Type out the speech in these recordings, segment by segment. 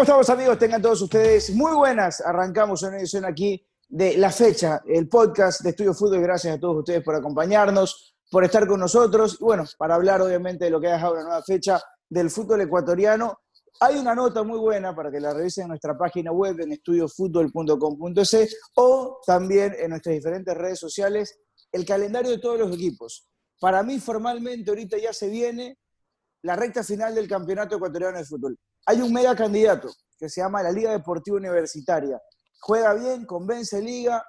¿Cómo estamos amigos? Tengan todos ustedes muy buenas. Arrancamos una edición aquí de La Fecha, el podcast de Estudio Fútbol. Gracias a todos ustedes por acompañarnos, por estar con nosotros. Y bueno, para hablar obviamente de lo que ha dejado una nueva fecha del fútbol ecuatoriano. Hay una nota muy buena para que la revisen en nuestra página web en estudiofutbol.com.es o también en nuestras diferentes redes sociales el calendario de todos los equipos. Para mí formalmente ahorita ya se viene la recta final del Campeonato Ecuatoriano de Fútbol hay un mega candidato que se llama la Liga Deportiva Universitaria. Juega bien, convence Liga,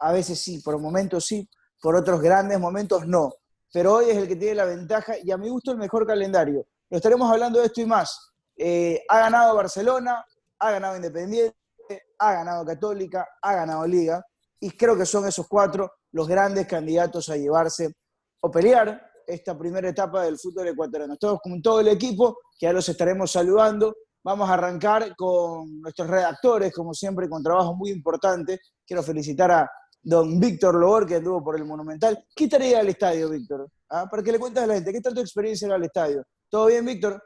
a veces sí, por momentos sí, por otros grandes momentos no. Pero hoy es el que tiene la ventaja y a mi gusto el mejor calendario. Lo estaremos hablando de esto y más. Eh, ha ganado Barcelona, ha ganado Independiente, ha ganado Católica, ha ganado Liga. Y creo que son esos cuatro los grandes candidatos a llevarse o pelear esta primera etapa del fútbol ecuatoriano. Estamos con todo el equipo, que ya los estaremos saludando. Vamos a arrancar con nuestros redactores, como siempre, con trabajo muy importante. Quiero felicitar a don Víctor Lobor, que anduvo por el Monumental. ¿Qué tarea al estadio, Víctor? ¿Ah? Para que le cuentes a la gente, ¿qué tal tu experiencia al estadio? ¿Todo bien, Víctor?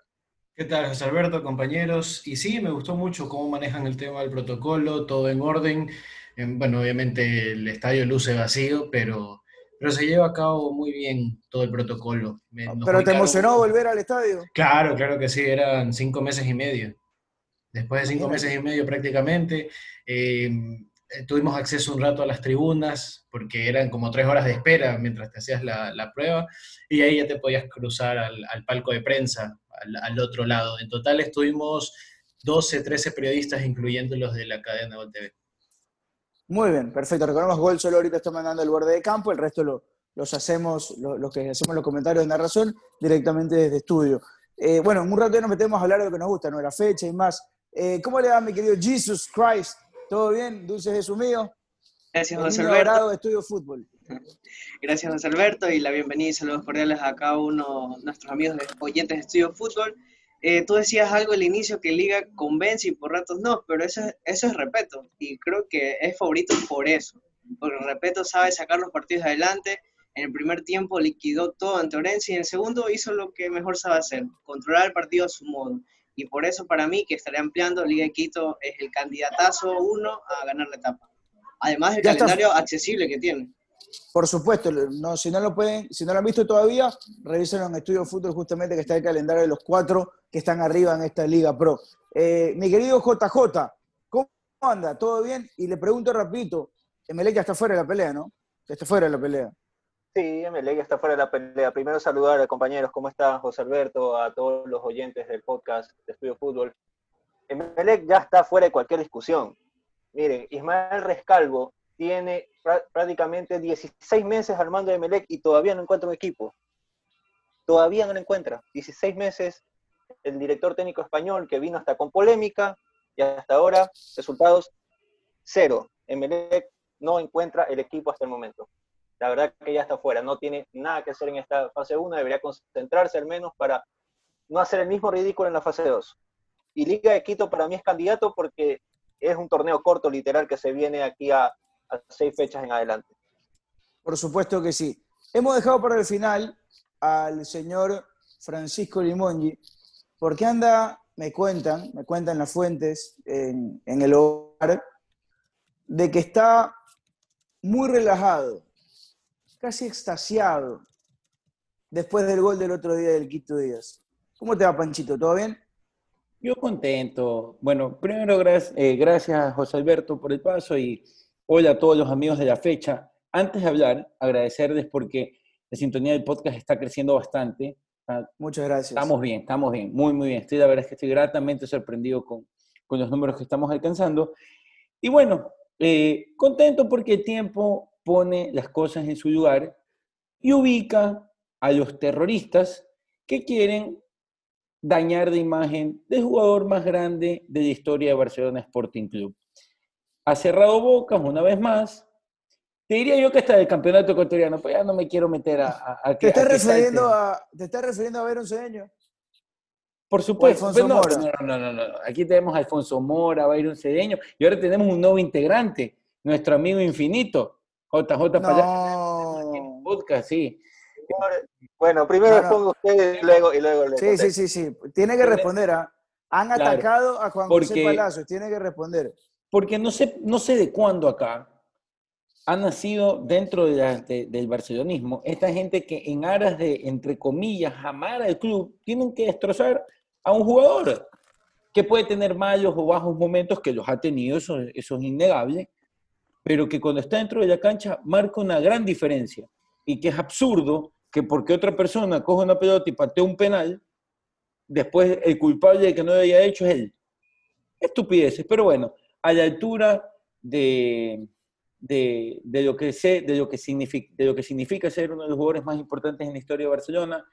¿Qué tal, José Alberto, compañeros? Y sí, me gustó mucho cómo manejan el tema del protocolo, todo en orden. Bueno, obviamente el estadio luce vacío, pero pero se lleva a cabo muy bien todo el protocolo. Ah, ¿Pero te emocionó volver al estadio? Claro, claro que sí, eran cinco meses y medio. Después de cinco meses y medio prácticamente, em, eh, tuvimos acceso un rato a las tribunas, porque eran como tres horas de espera mientras te hacías la, la prueba, y ahí ya te podías cruzar al, al palco de prensa, al, al, otro lado. En total estuvimos 12, 13 periodistas, incluyendo los de la cadena TV. Muy bien, perfecto. Recordemos Gol solo ahorita está mandando el borde de campo, el resto lo, los hacemos, los que hacemos los comentarios de narración directamente desde estudio. Eh, bueno, en un rato ya nos metemos a hablar de lo que nos gusta, ¿no? La fecha y más. Eh, ¿Cómo le va, mi querido Jesus Christ? ¿Todo bien? Dulce Jesús mío. Gracias, José Alberto. de Estudio Fútbol. Gracias, José Alberto, y la bienvenida y saludos cordiales a cada uno de nuestros amigos oyentes de Estudio Fútbol. Eh, tú decías algo al inicio que Liga convence y por ratos no, pero eso, eso es Repeto y creo que es favorito por eso, porque Repeto sabe sacar los partidos adelante. En el primer tiempo liquidó todo ante Orense y en el segundo hizo lo que mejor sabe hacer, controlar el partido a su modo. Y por eso para mí, que estaré ampliando, Liga de Quito es el candidatazo uno a ganar la etapa. Además del calendario accesible que tiene. Por supuesto, no, si no lo pueden, si no lo han visto todavía, revisen en Estudio Fútbol justamente que está el calendario de los cuatro que están arriba en esta Liga Pro. Eh, mi querido JJ, ¿cómo anda? ¿Todo bien? Y le pregunto rapidito, Emelec ya está fuera de la pelea, ¿no? está fuera de la pelea. Sí, Emelec está fuera de la pelea. Primero saludar a compañeros, ¿cómo está José Alberto? A todos los oyentes del podcast de Estudio Fútbol. Emelec ya está fuera de cualquier discusión. Miren, Ismael Rescalvo tiene prácticamente 16 meses al mando de Melec y todavía no encuentra un equipo. Todavía no lo encuentra. 16 meses el director técnico español que vino hasta con polémica y hasta ahora resultados cero. Melec no encuentra el equipo hasta el momento. La verdad que ya está fuera, no tiene nada que hacer en esta fase 1, debería concentrarse al menos para no hacer el mismo ridículo en la fase 2. Y Liga de Quito para mí es candidato porque es un torneo corto literal que se viene aquí a, seis fechas en adelante. Por supuesto que sí. Hemos dejado para el final al señor Francisco Limongi, porque anda, me cuentan, me cuentan las fuentes en, en el hogar, de que está muy relajado, casi extasiado, después del gol del otro día del Quito Díaz. ¿Cómo te va, Panchito? ¿Todo bien? Yo contento. Bueno, primero gracias, eh, gracias José Alberto por el paso y Hola a todos los amigos de la fecha. Antes de hablar, agradecerles porque la sintonía del podcast está creciendo bastante. Ah, Muchas gracias. Estamos bien, estamos bien, muy, muy bien. Estoy, la verdad es que estoy gratamente sorprendido con, con los números que estamos alcanzando. Y bueno, eh, contento porque el tiempo pone las cosas en su lugar y ubica a los terroristas que quieren dañar la imagen del jugador más grande de la historia de Barcelona Sporting Club ha cerrado bocas una vez más. Te diría yo que está del campeonato ecuatoriano, pero ya no me quiero meter a... a, ¿Te, estás refiriendo a, ¿Te estás refiriendo a ver un cedeño? Por supuesto. Pues no, no, no, no, Aquí tenemos a Alfonso Mora, un Cedeño, y ahora tenemos un nuevo integrante, nuestro amigo infinito, JJ no. podcast, sí. Bueno, primero respondo usted y luego, y luego le Sí, sí, sí, sí. Tiene que responder a. Han Claro, atacado a Juan porque- José Palacios, tiene que responder. Porque no sé, no sé de cuándo acá ha nacido dentro de la- de- del barcelonismo esta gente que en aras de, entre comillas, amar al club, tienen que destrozar a un jugador que puede tener malos o bajos momentos, que los ha tenido, eso, eso es innegable, pero que cuando está dentro de la cancha marca una gran diferencia y que es absurdo que porque otra persona coge una pelota y patea un penal, después el culpable de que no lo haya hecho es él. Estupideces, pero bueno, a la altura de, de, de lo, que sé, de, lo que significa, de lo que significa ser uno de los jugadores más importantes en la historia de Barcelona,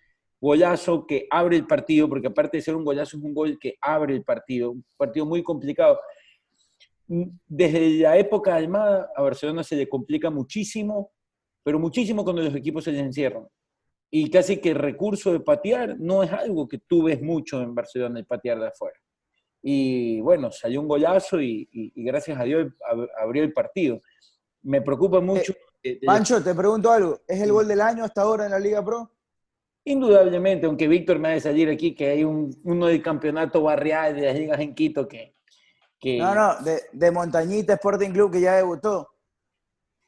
golazo que abre el partido, porque aparte de ser un golazo es un gol que abre el partido, un partido muy complicado. Desde la época de Almada a Barcelona se le complica muchísimo, pero muchísimo cuando los equipos se les encierran. Y casi que el recurso de patear no es algo que tú ves mucho en Barcelona, el patear de afuera. Y bueno, salió un golazo y, y- y gracias a Dios ab- abrió el partido. Me preocupa mucho. de- de- Pancho, te pregunto algo. ¿Es el gol del año hasta ahora en la Liga Pro? Indudablemente, aunque Víctor me ha de salir aquí que hay un, uno del campeonato barrial de las ligas en Quito que... que No, no, de, de Montañita Sporting Club que ya debutó.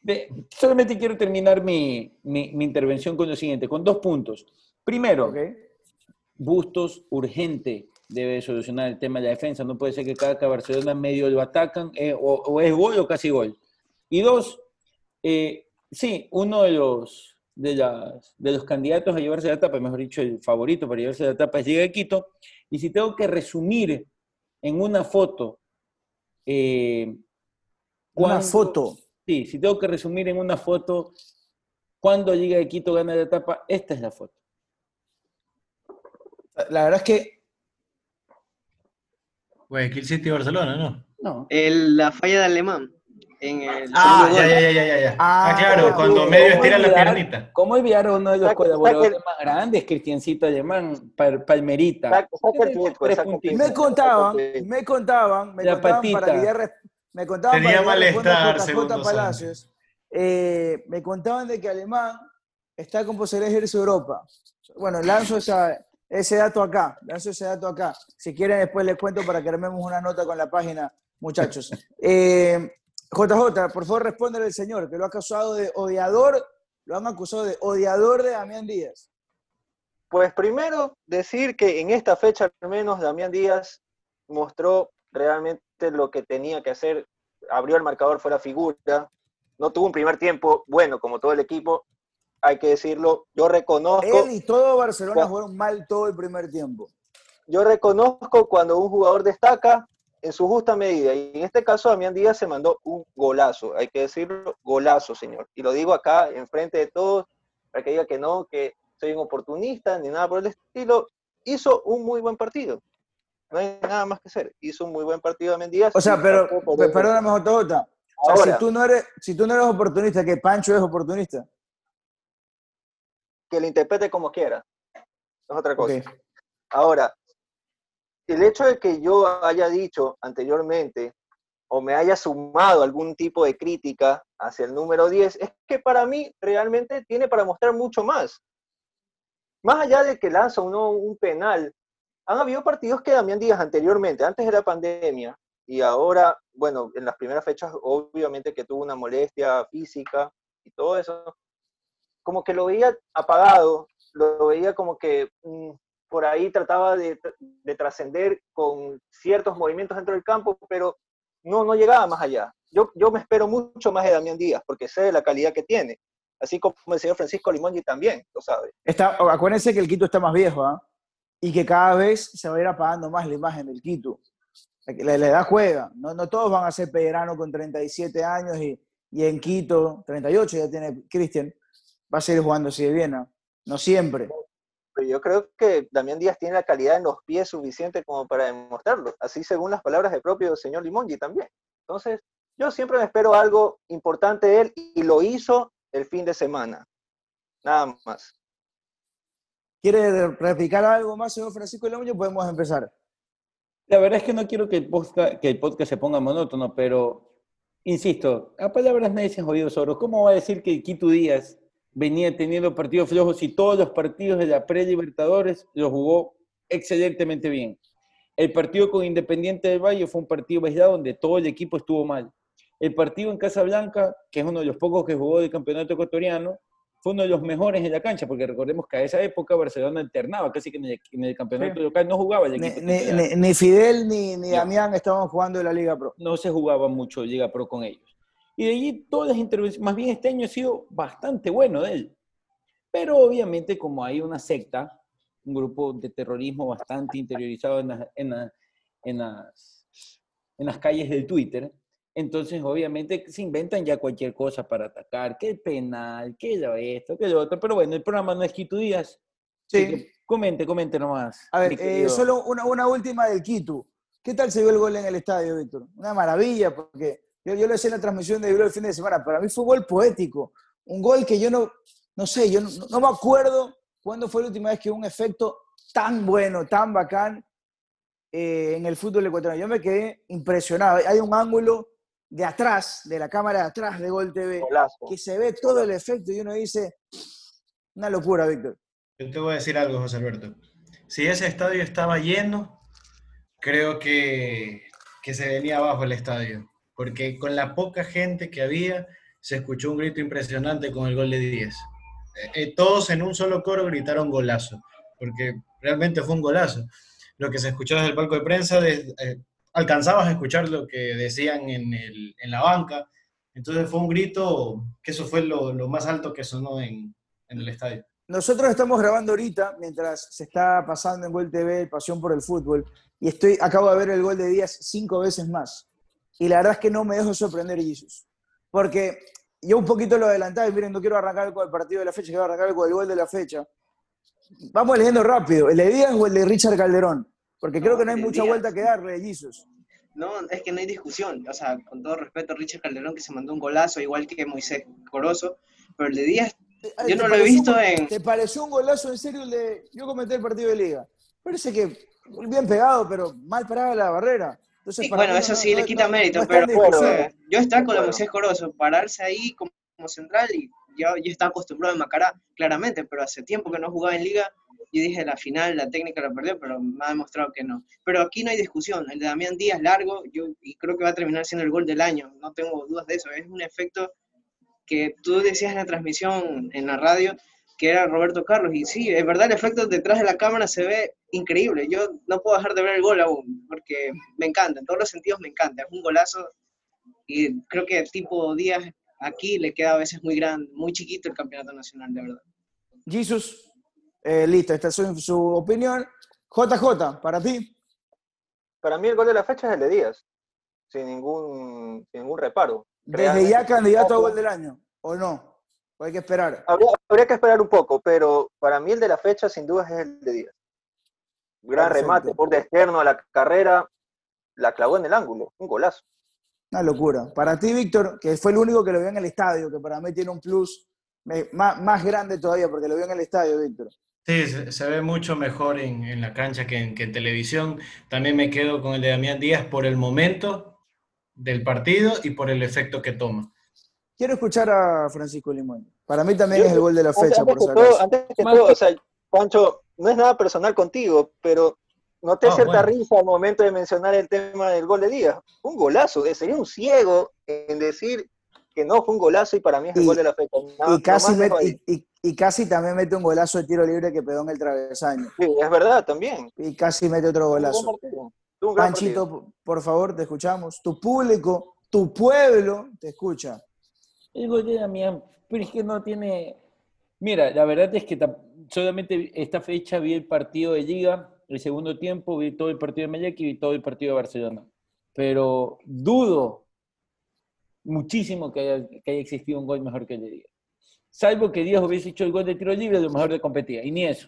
de- solamente quiero terminar mi, mi- mi intervención con lo siguiente, con dos puntos. Primero, ¿ok? Bustos urgente debe solucionar el tema de la defensa. No puede ser que cada que Barcelona medio lo atacan eh, o, o es gol o casi gol. Y dos, eh, sí, uno de los, de, las, de los candidatos a llevarse la tapa, mejor dicho, el favorito para llevarse la tapa es Liga de Quito. Y si tengo que resumir en una foto. eh, Una foto. Sí, si tengo que resumir en una foto cuando Liga de Quito gana la etapa, esta es la foto. La verdad es que Guayaquil City Barcelona, ¿no? No. El- la falla de Alemán. En el Ah, ya, ya, ya, ya, ya, ya. Ah, Ah, claro, cuando ¿cómo medio estira la piernita. ¿Cómo olvidar a uno de los Saca- colaboradores saca más grandes, Cristiancito Alemán, Pal- Palmerita? Saca, el saca el me contaban, me contaban, me La contaban patita. para que ya res- me contaban Tenía para malestar, segundos Palacios. Eh, me contaban de que Alemán está con posibilidad de irse a Europa. Bueno, lanzo esa- ese dato acá, lanzo ese dato acá. Si quieren después les cuento para que armemos una nota con la página, muchachos. Eh, JJ, por favor respóndele al señor, que lo ha acusado de odiador, lo han acusado de odiador de Damián Díaz. Pues primero decir que en esta fecha al menos Damián Díaz mostró realmente lo que tenía que hacer, abrió el marcador, fue la figura, no tuvo un primer tiempo bueno como todo el equipo, hay que decirlo, yo reconozco, Él y todo Barcelona Juan- jugaron mal todo el primer tiempo. yo reconozco cuando un jugador destaca en su justa medida, y en este caso Damián Díaz se mandó un golazo, hay que decirlo, golazo, señor, y lo digo acá enfrente de todos, para que diga que no, que soy un oportunista, ni nada por el estilo, hizo un muy buen partido. No hay nada más que hacer. Hizo un muy buen partido Damián Díaz. O sea, pero, perdóname, JJ. O sea, Ahora, si tú, no eres, si tú no eres oportunista, que Pancho es oportunista. Que lo interprete como quiera. Es otra cosa. Ahora, el hecho de que yo haya dicho anteriormente o me haya sumado algún tipo de crítica hacia el número 10 es que para mí realmente tiene para mostrar mucho más. Más allá de que lanza uno un penal, han habido partidos que Damián Díaz anteriormente, antes de la pandemia, y ahora, bueno, en las primeras fechas obviamente que tuvo una molestia física y todo eso, como que lo veía apagado, lo veía como que mm, por ahí trataba de, de trascender con ciertos movimientos dentro del campo, pero no, no llegaba más allá. Yo, yo me espero mucho más de Damián Díaz, porque sé de la calidad que tiene. Así como el señor Francisco Limongi también, lo sabe. Está, acuérdense que el Quito está más viejo, ¿ah? Y que cada vez se va a ir apagando más la imagen del Quito. La, la edad juega. No, no todos van a ser Pellerano con 37 años y, y en Quito, 38 ya tiene Cristian, va a seguir jugando así de bien, ¿ah? No siempre. Pero yo creo que Damián Díaz tiene la calidad en los pies suficiente como para demostrarlo. Así según las palabras del propio señor Limongi también. Entonces, yo siempre me espero algo importante de él y lo hizo el fin de semana. Nada más. ¿Quiere replicar algo más, señor Francisco Lomuño? Podemos empezar. La verdad es que no quiero que el podcast, que el podcast se ponga monótono, pero insisto, a palabras necias, oídos sordos, ¿cómo va a decir que Quito Díaz venía teniendo partidos flojos y todos los partidos de la pre-Libertadores los jugó excelentemente bien? El partido con Independiente del Valle fue un partido aislado donde todo el equipo estuvo mal. El partido en Casablanca, que es uno de los pocos que jugó del campeonato ecuatoriano, fue uno de los mejores en la cancha, porque recordemos que a esa época Barcelona alternaba, casi que en el, campeonato local no jugaba el equipo. Ni, Fidel ni, ni Damián estaban jugando en la Liga Pro. No se jugaba mucho Liga Pro con ellos. Y de allí todas las intervenciones, más bien este año ha sido bastante bueno de él. Pero obviamente como hay una secta, un grupo de terrorismo bastante interiorizado en, en, en, las, en las calles del Twitter, entonces, obviamente, se inventan ya cualquier cosa para atacar, que el penal, que lo esto, que lo otro. Pero bueno, el programa no es Quito Díaz. Sí. Comente, comente nomás. A ver, eh, solo una, una, última del Quito. ¿Qué tal se vio el gol en el estadio, Víctor? Una maravilla, porque yo, yo lo hice en la transmisión de el fin de semana. Para mí fue un gol poético. Un gol que yo no, no sé, yo no, me acuerdo cuándo fue la última vez que un efecto tan bueno, tan bacán eh, en el fútbol ecuatoriano. Yo me quedé impresionado. Hay un ángulo de atrás, de la cámara de atrás de Gol TV, que se ve todo el efecto y uno dice, una locura, Víctor. Yo te voy a decir algo, José Alberto. Si ese estadio estaba lleno, creo que, que se venía abajo el estadio, porque con la poca gente que había, se escuchó un grito impresionante con el gol de 10. Eh, eh, todos en un solo coro gritaron golazo, porque realmente fue un golazo. Lo que se escuchó desde el palco de prensa, de, eh, alcanzabas a escuchar lo que decían en, la banca. Entonces fue un grito que eso fue lo, más alto que sonó en, en, el estadio. Nosotros estamos grabando ahorita, mientras se está pasando en Gol TV, Pasión por el Fútbol, y estoy, acabo de ver el gol de Díaz cinco veces más. Y la verdad es que no me dejo sorprender, Jesús. Porque yo un poquito lo adelantaba, y miren, no quiero arrancar con el partido de la fecha, quiero arrancar con el gol de la fecha. Vamos leyendo rápido. ¿El de Díaz o el de Richard Calderón? Porque creo que no hay mucha vuelta que darle, Jesus. No, es que no hay discusión. O sea, con todo respeto Richard Calderón, que se mandó un golazo, igual que Moisés Corozo, pero el de Díaz, yo no lo he visto en. ¿Te pareció un golazo en serio el de.? Yo comenté el partido de Liga. Parece que bien pegado, pero mal parada la barrera. Entonces, bueno, eso sí le quita mérito, pero yo estaba con la Moisés Corozo, pararse ahí como, central y yo, yo estaba acostumbrado a Macará, claramente, pero hace tiempo que no jugaba en Liga yo dije, la final, la técnica la perdió, pero me ha demostrado que no. Pero aquí no hay discusión. El de Damián Díaz largo, yo y creo que va a terminar siendo el gol del año. No tengo dudas de eso. Es un efecto que tú decías en la transmisión, en la radio, que era Roberto Carlos. Y sí, es verdad, el efecto detrás de la cámara se ve increíble. Yo no puedo dejar de ver el gol aún, porque me encanta. En todos los sentidos me encanta. Es un golazo. Y creo que tipo Díaz aquí le queda a veces muy grande, muy chiquito el campeonato nacional, de verdad. Jesus, eh, listo, esta es su, opinión. JJ, para ti. Para mí el gol de la fecha es el de Díaz, sin ningún, ningún reparo. ¿Desde ya candidato a gol del año o no? ¿O hay que esperar? Habría, que esperar un poco, pero para mí el de la fecha sin duda es el de Díaz. Gran remate por de externo a la carrera, la clavó en el ángulo, un golazo. Una locura. Para ti, Víctor, que fue el único que lo vio en el estadio, que para mí tiene un plus más, más grande todavía, porque lo vio en el estadio, Víctor. Sí, se, ve mucho mejor en, la cancha que en, televisión. También me quedo con el de Damián Díaz por el momento del partido y por el efecto que toma. Quiero escuchar a Francisco Limón. Para mí también es el gol de la fecha, antes por todo, Antes que todo, o sea, Pancho, no es nada personal contigo, pero noté te cierta risa al momento de mencionar el tema del gol de Díaz. Un golazo, eh, sería un ciego en decir que no fue un golazo y para mí es el gol de la fecha. y, casi y, casi también mete un golazo de tiro libre que pegó en el travesaño. Sí, es verdad, también. Y casi mete otro golazo. Panchito, por favor, te escuchamos. Tu público, tu pueblo te escucha. El gol de Damián, pero es que no tiene... Mira, la verdad es que solamente esta fecha vi el partido de Liga, el segundo tiempo, vi todo el partido de Mallorca y vi todo el partido de Barcelona. Pero dudo muchísimo que haya, que haya existido un gol mejor que el de Díaz. Salvo que Díaz hubiese hecho el gol de tiro libre, lo mejor de competía, y ni eso.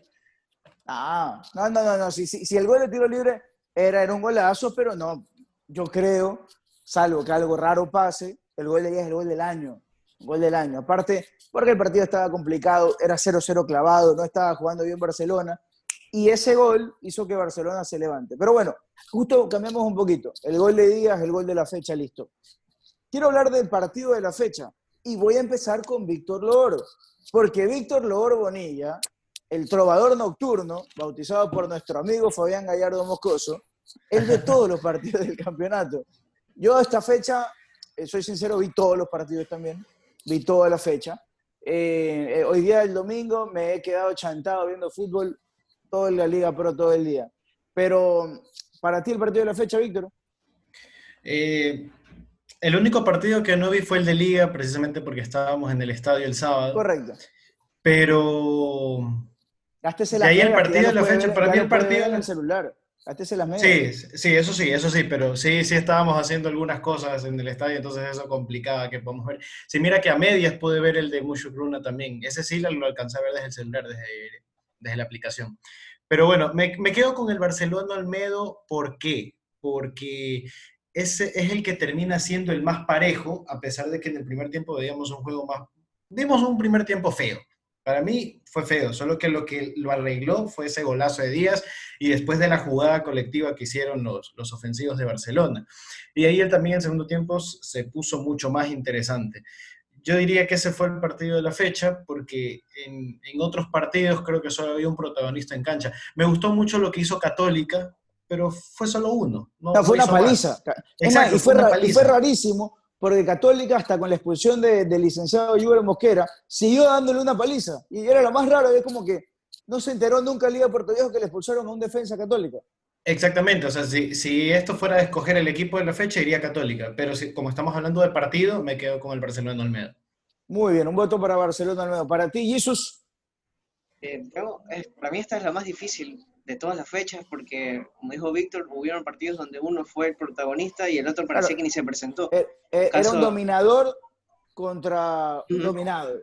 Ah, no, no, no, no. Si, si, el gol de tiro libre era, era un golazo, pero no, yo creo, salvo que algo raro pase, el gol de Díaz es el gol del año. Gol del año. Aparte, porque el partido estaba complicado, era 0-0 clavado, no estaba jugando bien Barcelona. Y ese gol hizo que Barcelona se levante. Pero bueno, justo cambiamos un poquito. El gol de Díaz, el gol de la fecha, listo. Quiero hablar del partido de la fecha y voy a empezar con Víctor Loro, porque Víctor Loro Bonilla, el trovador nocturno, bautizado por nuestro amigo Fabián Gallardo Moscoso, el de todos los partidos del campeonato. Yo a esta fecha, eh, soy sincero, vi todos los partidos también, vi toda la fecha. Eh, eh, hoy día, el domingo, me he quedado chantado viendo fútbol toda la Liga Pro todo el día. Pero, para ti el partido de la fecha, Víctor. Eh, el único partido que no vi fue el de Liga, precisamente porque estábamos en el estadio el sábado. Correcto. Pero. Gástese Y las ahí el partido de la fecha, ver- para mí el partido en el celular. Las. Sí, sí, eso sí, eso sí, pero sí, sí estábamos haciendo algunas cosas en el estadio, entonces eso complicaba que podamos ver. Sí, mira que a medias pude ver el de Mushu Bruna también. Ese sí lo, lo alcancé a ver desde el celular, desde, desde la aplicación. Pero bueno, me, me quedo con el Barcelona Almedo, ¿por qué? Porque ese es el que termina siendo el más parejo, a pesar de que en el primer tiempo veíamos un juego más... Vimos un primer tiempo feo. Para mí fue feo, solo que lo que lo arregló fue ese golazo de Díaz y después de la jugada colectiva que hicieron los, los ofensivos de Barcelona. Y ahí él también en segundo tiempo se puso mucho más interesante. Yo diría que ese fue el partido de la fecha, porque en, en otros partidos creo que solo había un protagonista en cancha. Me gustó mucho lo que hizo Católica, pero fue solo uno. No, No, fue una paliza. Exacto, y, fue fue una ra- y paliza. fue rarísimo, porque Católica, hasta con la expulsión de- del licenciado Júbel Mosquera, siguió dándole una paliza. Y era lo más raro, es como que no se enteró nunca el Liga de Puerto Viejo que le expulsaron a un defensa católica. Exactamente, o sea, si, si esto fuera de escoger el equipo de la fecha, iría Católica, pero si, como estamos hablando de partido, me quedo con el Barcelona Olmedo. Muy bien, un voto para Barcelona al medio. Para ti, Jesús, Eh, para mí esta es la más difícil de todas las fechas porque, como dijo Víctor, hubieron partidos donde uno fue el protagonista y el otro parecía Claro. que ni se presentó. eh, eh, era Caso- un dominador contra un dominado.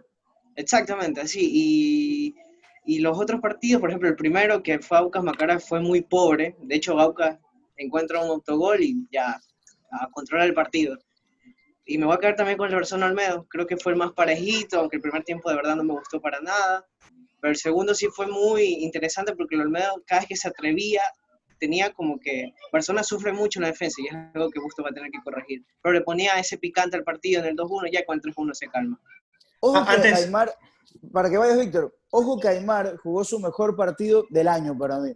Exactamente, así. Y, y los otros partidos, por ejemplo, el primero que fue Aucas Macara fue muy pobre. De hecho, Aucas encuentra un autogol y ya a controlar el partido. Y me voy a quedar también con el Barcelona Olmedo. Creo que fue el más parejito, aunque el primer tiempo de verdad no me gustó para nada. Pero el segundo sí fue muy interesante porque el Olmedo, cada vez que se atrevía, tenía como que Barcelona sufre mucho en la defensa y es algo que Busto va a tener que corregir. Pero le ponía ese picante al partido en el 2-1, ya con el 3-1 se calma. Ojo Ah, que antes- Aymar, para que vayas, Víctor, ojo que Aymar jugó su mejor partido del año para mí.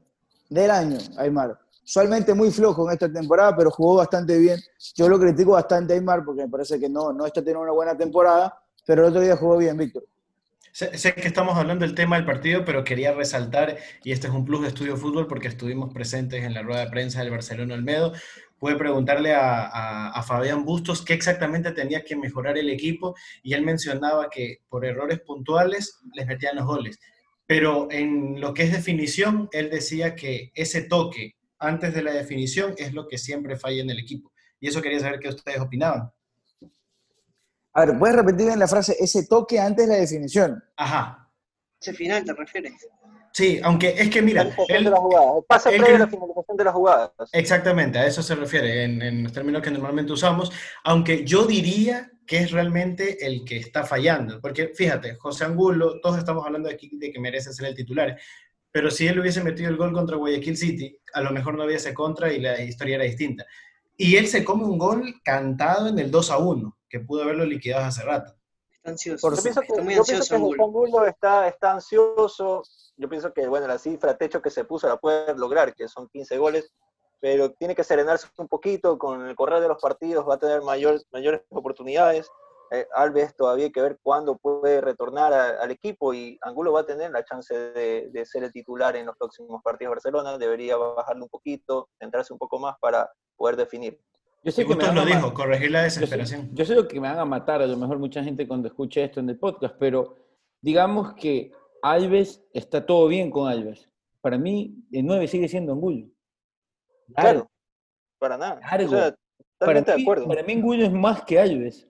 Del año, Aymar. Usualmente muy flojo en esta temporada, pero jugó bastante bien. Yo lo critico bastante a Aymar porque me parece que no, no está teniendo una buena temporada, pero el otro día jugó bien, Víctor. Sé, que estamos hablando del tema del partido, pero quería resaltar, y este es un plus de Estudio Fútbol porque estuvimos presentes en la rueda de prensa del Barcelona Olmedo, pude preguntarle a- a Fabián Bustos qué exactamente tenía que mejorar el equipo, y él mencionaba que por errores puntuales les metían los goles. Pero en lo que es definición, él decía que ese toque antes de la definición es lo que siempre falla en el equipo. Y eso quería saber qué ustedes opinaban. A ver, ¿puedes repetir bien la frase, ese toque antes de la definición? Ajá. Ese final, ¿te refieres? Sí, aunque es que mira, Finalización él, de la jugada. El pase él previo a la finalización de las jugadas. Exactamente, a eso se refiere en, en los términos que normalmente usamos, aunque yo diría que es realmente el que está fallando, porque fíjate, José Angulo, todos estamos hablando aquí de que merece ser el titular, pero si él hubiese metido el gol contra Guayaquil City, a lo mejor no hubiese contra y la historia era distinta. Y él se come un gol cantado en el 2 a 1, que pudo haberlo liquidado hace rato. Está ansioso. Por Yo pienso que, está muy yo pienso ansioso que Angulo. Angulo está, está ansioso. Yo pienso que, bueno, la cifra techo que se puso la puede lograr, que son 15 goles, pero tiene que serenarse un poquito. Con el correr de los partidos va a tener mayor, mayores oportunidades. Eh, Alves todavía hay que ver cuándo puede retornar a- al equipo y Angulo va a tener la chance de, de ser el titular en los próximos partidos de Barcelona. Debería bajarle un poquito, centrarse un poco más para poder definir. Yo sé que me lo a dijo, corregir la Yo sé, desesperación. yo sé que me van a matar, a lo mejor mucha gente cuando escuche esto en el podcast, pero digamos que Alves, está todo bien con Alves. Para mí, el 9 sigue siendo Angulo. Claro, para nada. Largo. O sea, Para totalmente de mí, acuerdo. para mí Angulo es más que Alves.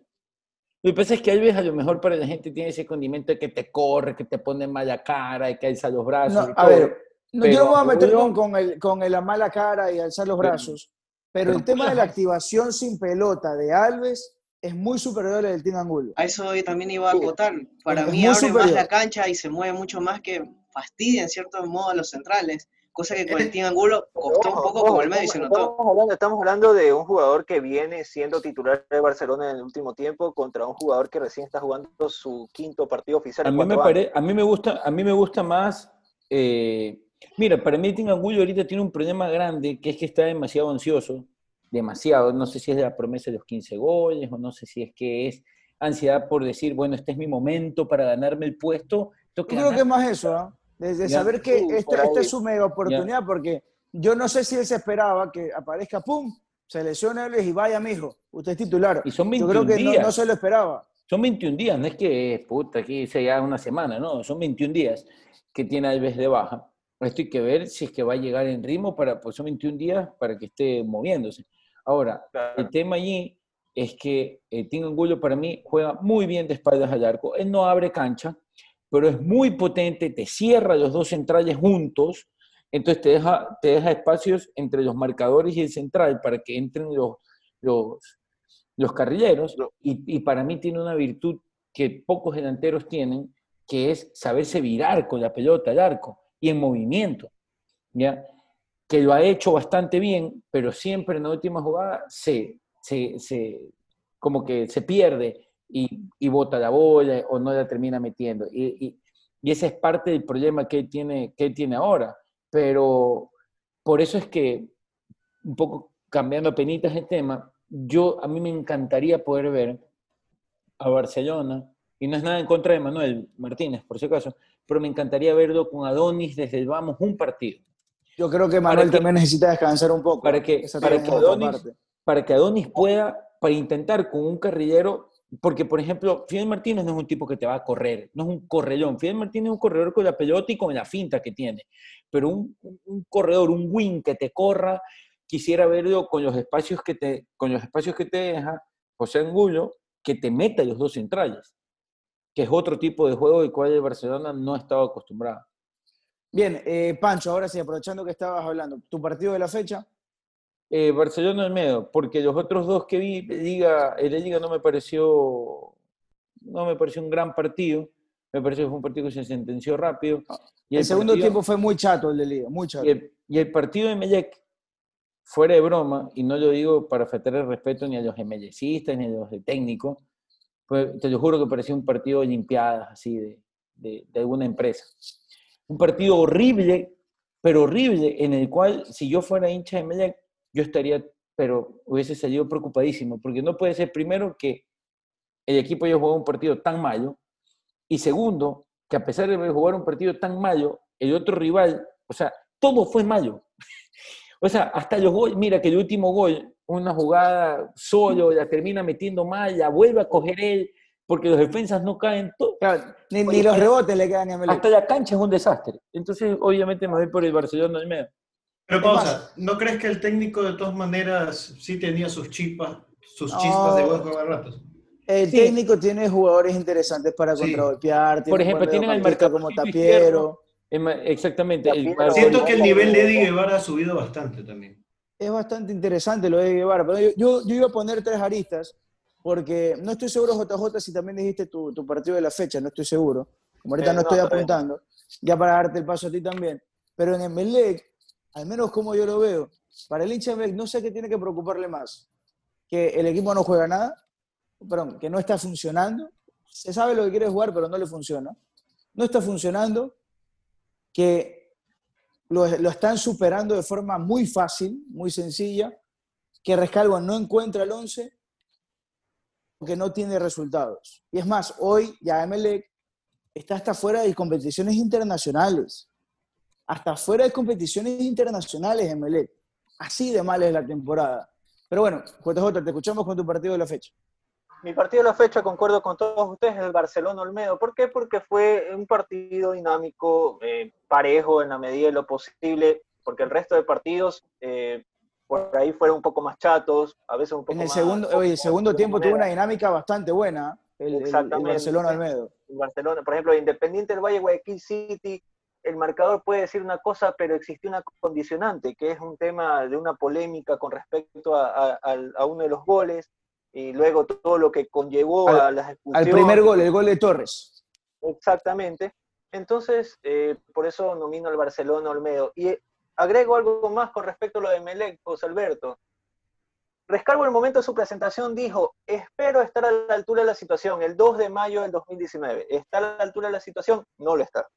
Lo que pasa es que Alves a lo mejor para la gente tiene ese condimento de que te corre, que te pone mala cara y que alza los brazos. No, y a todo. ver, no, yo no me voy a meter Angulo- con, con el, con el la mala cara y alzar los Pero- brazos, pero, pero el tema de la activación sin pelota de Alves es muy superior al del Team Angulo. A eso yo también iba a acotar. Para Es mí abre más la cancha y se mueve mucho más que fastidia en cierto modo a los centrales. Cosa que con el Eh, Team Angulo costó un poco ojo, como el medio y se estamos, notó. estamos hablando, estamos hablando de un jugador que viene siendo titular de Barcelona en el último tiempo contra un jugador que recién está jugando su quinto partido oficial A en mí, me pare- a, mí me gusta, a mí me gusta más eh, Mira, para mí Tingangulo ahorita tiene un problema grande, que es que está demasiado ansioso, demasiado. No sé si es de la promesa de los 15 goles, o no sé si es que es ansiedad por decir, bueno, este es mi momento para ganarme el puesto. Yo creo que es más eso, ¿ah? de, saber que esta, es su mega oportunidad, porque yo no sé si él se esperaba que aparezca, ¡pum!, se lesiona y vaya, mijo, usted es titular. Y son yo creo que No, se lo esperaba. Son 21 días, no es que, puta, aquí sea una semana, no, son 21 días que tiene Alves de baja. Esto hay que ver si es que va a llegar en ritmo para, pues son 21 días para que esté moviéndose. Ahora, el tema allí es que eh, Tingo para mí juega muy bien de espaldas al arco. Él no abre cancha, pero es muy potente, te cierra los dos centrales juntos, entonces te deja, te deja espacios entre los marcadores y el central para que entren los, los, los carrilleros. Y, y para mí tiene una virtud que pocos delanteros tienen, que es saberse virar con la pelota al arco y en movimiento, ¿ya? Que lo ha hecho bastante bien, pero siempre en la última jugada se, se, como que se pierde y, y, bota la bola o no la termina metiendo. Y, y, ese es parte del problema que tiene, que tiene ahora. Pero por eso es que, un poco cambiando penitas el tema, yo a mí me encantaría poder ver a Barcelona y no es nada en contra de Manuel Martínez, por si acaso, pero me encantaría verlo con Adonis desde el vamos un partido. Yo creo que Manuel también necesita descansar un poco. Para que, para que, Adonis, para que Adonis pueda, para intentar con un carrillero, porque por ejemplo, Fidel Martínez no es un tipo que te va a correr, no es un correlón. Fidel Martínez es un corredor con la pelota y con la finta que tiene, pero un, un corredor, un wing que te corra, quisiera verlo con los espacios que te, con los espacios que te deja José Angulo, que te meta los dos centrales que es otro tipo de juego del cual el Barcelona no estaba acostumbrado. Bien, eh, Pancho, ahora sí, aprovechando que estabas hablando, ¿tu partido de la fecha? Eh, Barcelona medio, porque los otros dos que vi, Liga, el de Liga no me pareció, no me pareció un gran partido, me pareció que fue un partido que se sentenció rápido. Y el, segundo tiempo fue muy chato el de Liga, muy chato. Y el, partido de Melec, fuera de broma, y no lo digo para faltar el respeto ni a los emellecistas ni a los de técnico, te lo juro que parecía un partido de limpiadas, así, de, de, alguna empresa. Un partido horrible, pero horrible, en el cual si yo fuera hincha de Melec, yo estaría, pero hubiese salido preocupadísimo, porque no puede ser primero que el equipo haya jugado un partido tan malo, y segundo, que a pesar de jugar un partido tan malo, el otro rival, o sea, todo fue malo. O sea, hasta los goles, mira que el último gol una jugada solo, la termina metiendo mal, la vuelve a coger él, porque los defensas no caen. ni, los rebotes le quedan a Hasta la cancha es un desastre. Entonces, obviamente, me voy por el Barcelona del medio. Pero pausa, ¿no crees que el técnico de todas maneras sí tenía sus chispas, sus chispas de buen jugar ratos? El técnico tiene jugadores interesantes para contragolpear. Por ejemplo, tienen al mercado como Tapiero. Exactamente. Siento que el nivel de Eddie Guevara ha subido bastante también es bastante interesante lo de Guevara. Pero yo, yo, iba a poner tres aristas, porque no estoy seguro, JJ, si también dijiste tu, tu partido de la fecha, no estoy seguro. Como ahorita eh, no, estoy apuntando, ya para darte el paso a ti también. Pero en Emelec, al menos como yo lo veo, para el hincha Emelec no sé qué tiene que preocuparle más. Que el equipo no juega nada, perdón, que no está funcionando. Se sabe lo que quiere jugar, pero no le funciona. No está funcionando, que lo, están superando de forma muy fácil, muy sencilla, que Rescalvo no encuentra el 11 porque no tiene resultados. Y es más, hoy ya Emelec está hasta fuera de competiciones internacionales. Hasta fuera de competiciones internacionales Emelec. Así de mal es la temporada. Pero bueno, JJ, te escuchamos con tu partido de la fecha. Mi partido de la fecha, concuerdo con todos ustedes, es el Barcelona-Olmedo. ¿Por qué? Porque fue un partido dinámico, eh, parejo en la medida de lo posible, porque el resto de partidos eh, por ahí fueron un poco más chatos, a veces un poco en el más, Segundo, oye, el segundo tiempo tuvo una dinámica bastante buena, el, Exactamente. Barcelona-Olmedo. Barcelona, por ejemplo, Independiente del Valle, Guayaquil City, el marcador puede decir una cosa, pero existe una condicionante, que es un tema de una polémica con respecto a uno de los goles y luego todo lo que conllevó a las expulsiones. Al primer gol, el gol de Torres. Exactamente. Entonces, eh, por eso nomino al Barcelona Olmedo. Y eh, agrego algo más con respecto a lo de Melec, José Alberto. Rescargo en el momento de su presentación dijo, espero estar a la altura de la situación, el 2 de mayo del 2019. ¿Está a la altura de la situación? No lo está.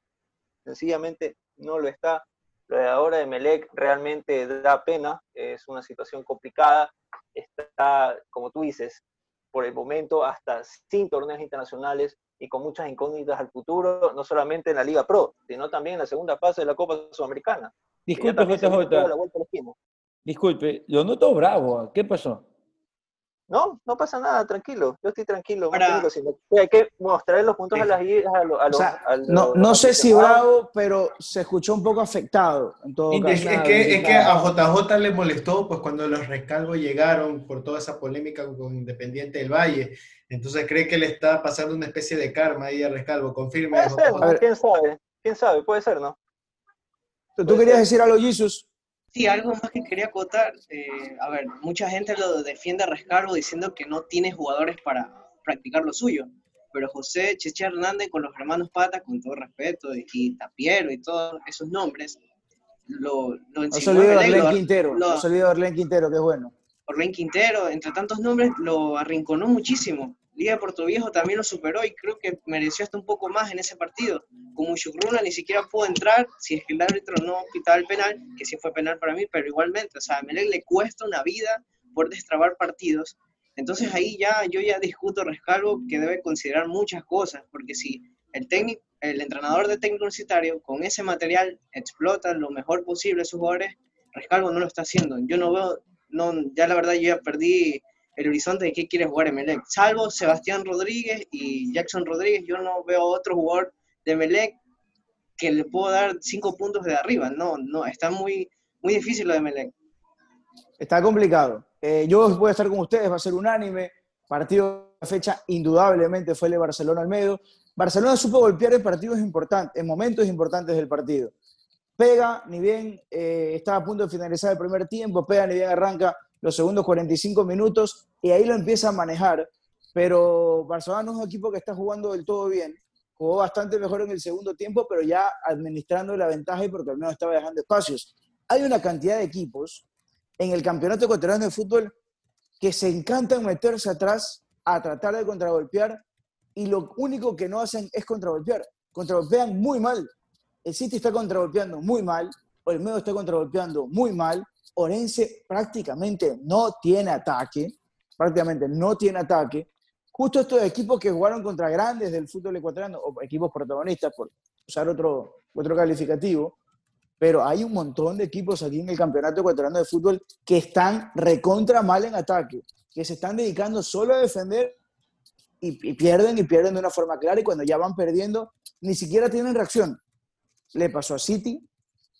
Sencillamente no lo está. Lo de ahora de Melec realmente da pena, es una situación complicada, está, como tú dices, por el momento hasta sin torneos internacionales y con muchas incógnitas al futuro, no solamente en la Liga Pro, sino también en la segunda fase de la Copa Sudamericana. Disculpe, JJ. Disculpe, lo noto bravo. ¿Qué pasó? No, no pasa nada, tranquilo. Yo estoy tranquilo. hay que mostrar los puntos a las a, los, No, no sé si bravo, pero se escuchó un poco afectado. En todo es, que, es que a JJ le molestó pues cuando los rescalvos llegaron por toda esa polémica con Independiente del Valle. Entonces cree que le está pasando una especie de karma ahí a rescalvo. Confirme. ¿Quién sabe? ¿Quién sabe? Puede ser, ¿no? ¿Tú, querías decir algo, Jesus? Sí, algo más que quería acotar. Eh, a ver, mucha gente lo defiende a Rescalvo diciendo que no tiene jugadores para practicar lo suyo. Pero José Cheche Hernández con los hermanos Pata, con todo respeto, y Tapiero y todos esos nombres, lo, lo. No se olvide de Orlén Quintero, no se olvide de Orlén Quintero, que es bueno. Orlén Quintero, entre tantos nombres, lo arrinconó muchísimo. Liga de Puerto Viejo también lo superó y creo que mereció hasta un poco más en ese partido. Como Chukruna ni siquiera pudo entrar, si es que el árbitro no pitaba el penal, que sí fue penal para mí, pero igualmente, o sea, a Melec le cuesta una vida por destrabar partidos. Entonces ahí ya yo ya discuto Rescalvo que debe considerar muchas cosas, porque si el técnico, el entrenador de técnico universitario con ese material explota lo mejor posible a sus jugadores, Rescalvo no lo está haciendo. Yo no veo, no, ya la verdad yo ya perdí el horizonte de qué quiere jugar Emelec. Salvo Sebastián Rodríguez y Jackson Rodríguez, yo no veo otro jugador de Emelec que le puedo dar cinco puntos de arriba. No, no, está muy, muy difícil lo de Emelec. Está complicado. Eh, yo voy a estar con ustedes, va a ser unánime. Partido de fecha indudablemente fue el de Barcelona Almedo. Barcelona supo golpear en partidos importantes, en momentos importantes del partido. Pega, ni bien eh, está a punto de finalizar el primer tiempo, pega, ni bien arranca los segundos 45 minutos y ahí lo empieza a manejar. Pero Barcelona no es un equipo que está jugando del todo bien. Jugó bastante mejor en el segundo tiempo, pero ya administrando la ventaja y porque al menos estaba dejando espacios. Hay una cantidad de equipos en el campeonato ecuatoriano de fútbol que se encantan meterse atrás a tratar de contragolpear y lo único que no hacen es contragolpear. Contragolpean muy mal. El City está contragolpeando muy mal, el medio está contragolpeando muy mal, Orense prácticamente no tiene ataque, prácticamente no tiene ataque. Justo estos equipos que jugaron contra grandes del fútbol ecuatoriano, o equipos protagonistas, por usar otro, otro calificativo, pero hay un montón de equipos aquí en el campeonato ecuatoriano de fútbol que están recontra mal en ataque, que se están dedicando solo a defender y, y, pierden y pierden de una forma clara y cuando ya van perdiendo ni siquiera tienen reacción. Le pasó a City,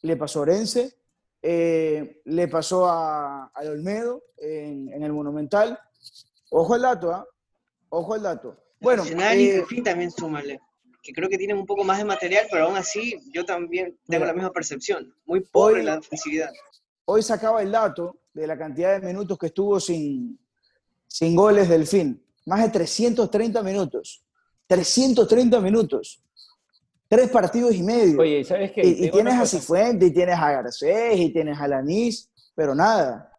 le pasó a Orense, eh, le pasó a, al Olmedo en, el Monumental. Ojo al dato, ¿ah? Ojo al dato. Bueno, Nacional y fin eh, también súmale, que creo que tienen un poco más de material, pero aún así yo también tengo la misma percepción. Muy pobre la ofensividad. Hoy sacaba el dato de la cantidad de minutos que estuvo sin, sin goles del fin. Más de 330 minutos. 330 minutos tres partidos y medio. Oye, ¿sabes qué? Y, tienes a Cifuente, y tienes a Garcés, y tienes a Lanís, pero nada.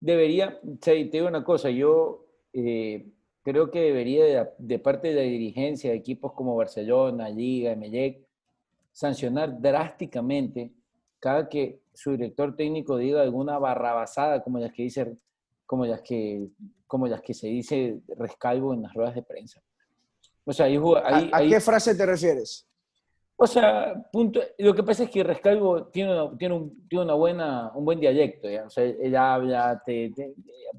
Debería, te digo una cosa, yo eh, creo que debería, de, parte de la dirigencia de equipos como Barcelona, Liga, Emelec, sancionar drásticamente cada que su director técnico diga alguna barrabasada como las que dice como las que como las que se dice rescalvo en las ruedas de prensa. O sea, ¿A, qué frase te refieres? O sea, punto, lo que pasa es que Rescalvo tiene, una, tiene, un, tiene una buena, un buen dialecto, ¿ya? O sea, él habla, te,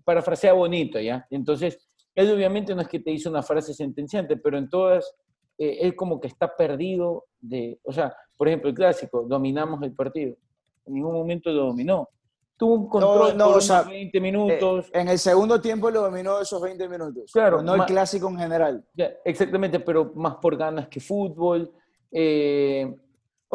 parafrasea bonito, ¿ya? Entonces, él obviamente no es que te hizo una frase sentenciante, pero en todas, eh, él como que está perdido de, o sea, por ejemplo, el clásico, dominamos el partido. En ningún momento lo dominó. Tuvo un control no, por 20 minutos. Eh, en el segundo tiempo lo dominó esos 20 minutos. Claro. No el clásico en general. exactamente, pero más por ganas que fútbol eh,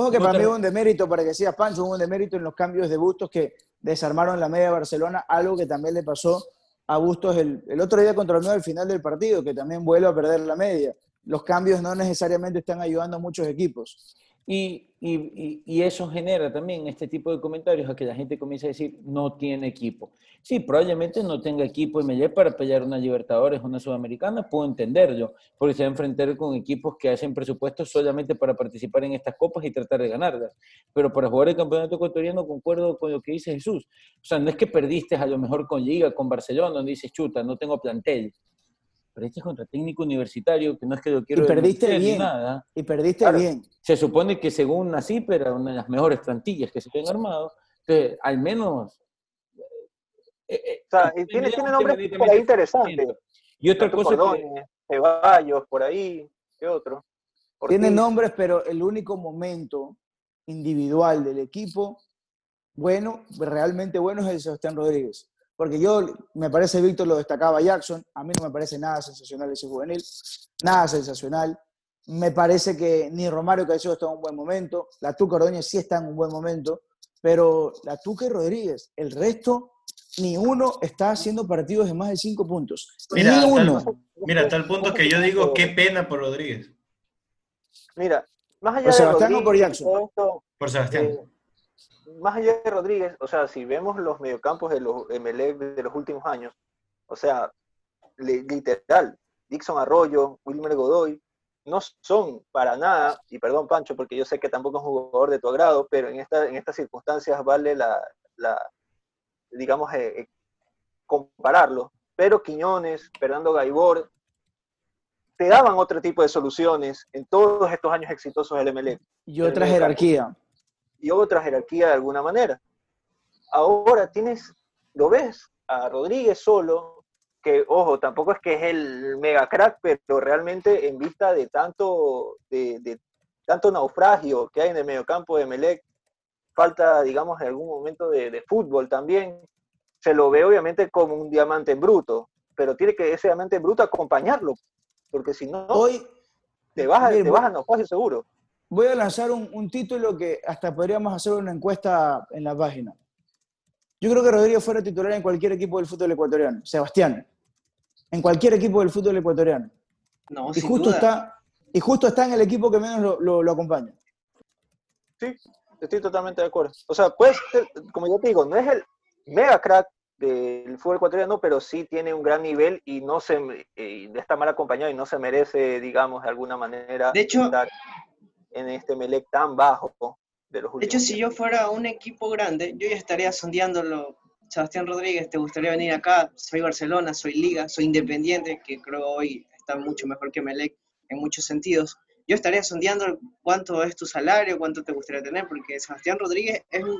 Ojo que para mí hubo un demérito, para que sea Pancho, hubo un demérito en los cambios de Bustos que desarmaron la media de Barcelona, algo que también le pasó a Bustos el, otro día contra el al final del partido, que también vuelve a perder la media. Los cambios no necesariamente están ayudando a muchos equipos. Y, y, eso genera también este tipo de comentarios a que la gente comienza a decir, no tiene equipo. Sí, probablemente no tenga equipo MLE para pelear una Libertadores, una Sudamericana, puedo entenderlo, porque se va con equipos que hacen presupuestos solamente para participar en estas copas y tratar de ganarlas. Pero para jugar el campeonato ecuatoriano concuerdo con lo que dice Jesús. O sea, no es que perdiste a lo mejor con Liga, con Barcelona, donde dices, chuta, no tengo plantel perdiste contra técnico universitario, que no es que lo quiero y perdiste bien, nada. Y perdiste bien. Se supone que según así, pero una de las mejores plantillas que se han armado. Entonces, al menos... Eh, eh, o sea, y tiene, tiene nombres por ahí interesantes. Y otra cosa que... Ceballos, por ahí, ¿qué otro? tiene nombres, pero el único momento individual del equipo bueno, realmente bueno es el Sebastián Rodríguez porque yo, me parece, Víctor lo destacaba Jackson, a mí no me parece nada sensacional ese juvenil, nada sensacional. Me parece que ni Romario Caicedo está en un buen momento, la Tuca Ordóñez sí está en un buen momento, pero la Tuca y Rodríguez, el resto, ni uno está haciendo partidos de más de cinco puntos. Mira, ni uno. mira, tal punto que yo digo, qué pena por Rodríguez. Mira, más allá por Sebastián o por Jackson. por Sebastián. Eh, más allá de Rodríguez, o sea, si vemos los mediocampos de los MLE de los últimos años, o sea, literal, Dixon Arroyo, Wilmer Godoy, no son para nada, y perdón Pancho, porque yo sé que tampoco es un jugador de tu agrado, pero en, esta, en estas circunstancias vale la, digamos, eh, eh, compararlo. Pero Quiñones, Fernando Gaibor, te daban otro tipo de soluciones en todos estos años exitosos del MLE. Y otra jerarquía y otra jerarquía de alguna manera. Ahora tienes, lo ves a Rodríguez solo, que ojo, tampoco es que es el mega crack, pero realmente en vista de tanto, de, tanto naufragio que hay en el mediocampo de Melec, falta, digamos, en algún momento de, fútbol también, se lo ve obviamente como un diamante en bruto, pero tiene que ese diamante en bruto acompañarlo, porque si no, Hoy, te vas, te vas a naufragio seguro voy a lanzar un, título que hasta podríamos hacer una encuesta en la página. Yo creo que Rodrigo fuera titular en cualquier equipo del fútbol ecuatoriano. Sebastián, en cualquier equipo del fútbol ecuatoriano. No, y, justo Está, y justo está en el equipo que menos lo, acompaña. Sí, estoy totalmente de acuerdo. O sea, pues, como yo te digo, no es el mega crack del fútbol ecuatoriano, pero sí tiene un gran nivel y no se está mal acompañado y no se merece, digamos, de alguna manera. De hecho, en este Melec tan bajo de los últimos. De hecho, si yo fuera un equipo grande, yo ya estaría sondeándolo. Sebastián Rodríguez, ¿te gustaría venir acá? Soy Barcelona, soy Liga, soy Independiente, que creo hoy está mucho mejor que Melec en muchos sentidos. Yo estaría sondeando cuánto es tu salario, cuánto te gustaría tener, porque Sebastián Rodríguez es un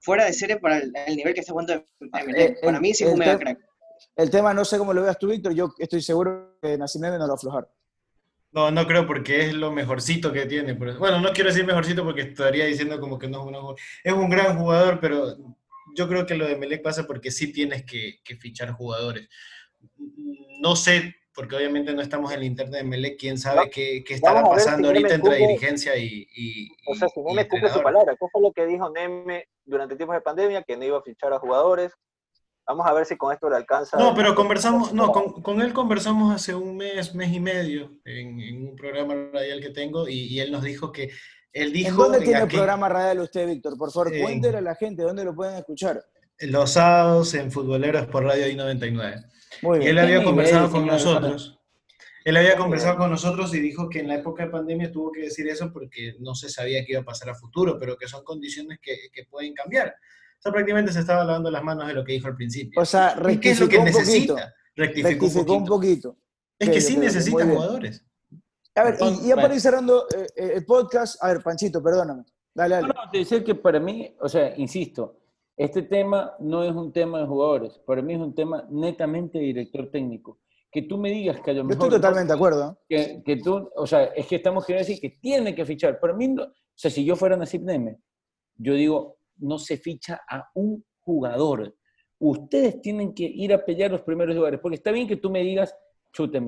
fuera de serie para el, nivel que está jugando en Melec. para mí sí es un mega crack. El tema, no sé cómo lo veas tú, Víctor, yo estoy seguro que Nacimiento no lo aflojar. No, no creo porque es lo mejorcito que tiene. Bueno, no quiero decir mejorcito porque estaría diciendo como que no es un Es un gran jugador, pero yo creo que lo de Melec pasa porque sí tienes que, fichar jugadores. No sé, porque obviamente no estamos en el internet de Melec, quién sabe qué, qué estará pasando ahorita entre dirigencia y, O sea, si Neme cumple su palabra, ¿qué fue lo que dijo Neme durante tiempos de pandemia? Que no iba a fichar a jugadores, Vamos a ver si con esto le alcanza. No, pero conversamos, no, con, él conversamos hace un mes, mes y medio, en, un programa radial que tengo, y, él nos dijo que él dijo. ¿En dónde tiene el programa radial usted, Víctor? Por favor, cuéntele a la gente dónde lo pueden escuchar. Los sábados en Futboleros por Radio I99. Muy bien. Y él había conversado con nosotros. Él había conversado con nosotros y dijo que en la época de pandemia tuvo que decir eso porque no se sabía qué iba a pasar a futuro, pero que son condiciones que, que pueden cambiar. O sea, prácticamente se estaba lavando las manos de lo que dijo al principio. O sea, ¿Qué es lo que necesita? Rectificó, un poquito. Es que sí necesita jugadores. A ver, y, ya para ir cerrando eh, eh, el podcast, a ver, Panchito, perdóname. Dale, dale. No, no, te decía que para mí, o sea, insisto, este tema no es un tema de jugadores, para mí es un tema netamente de director técnico. Que tú me digas que a lo mejor... Yo estoy totalmente de acuerdo. Que, que, tú, o sea, es que estamos queriendo decir que tiene que fichar. Para mí, o sea, si yo fuera Nasib Neme, yo digo, no se ficha a un jugador. Ustedes tienen que ir a pelear los primeros lugares, porque está bien que tú me digas, chute,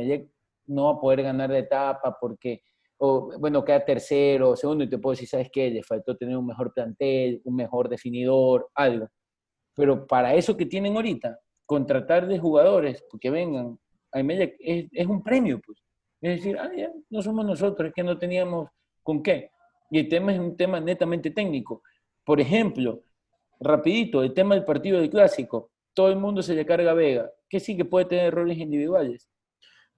no va a poder ganar de etapa porque, o, bueno, queda tercero, o segundo, y te puedo decir, ¿sabes qué? Le faltó tener un mejor plantel, un mejor definidor, algo. Pero para eso que tienen ahorita, contratar de jugadores que vengan a Emelec es, un premio, pues. Es decir, ah, no somos nosotros, es que no teníamos con qué. y el tema es un tema netamente técnico. Por ejemplo, rapidito, el tema del partido del clásico, todo el mundo se le carga a Vega, que sí que puede tener errores individuales.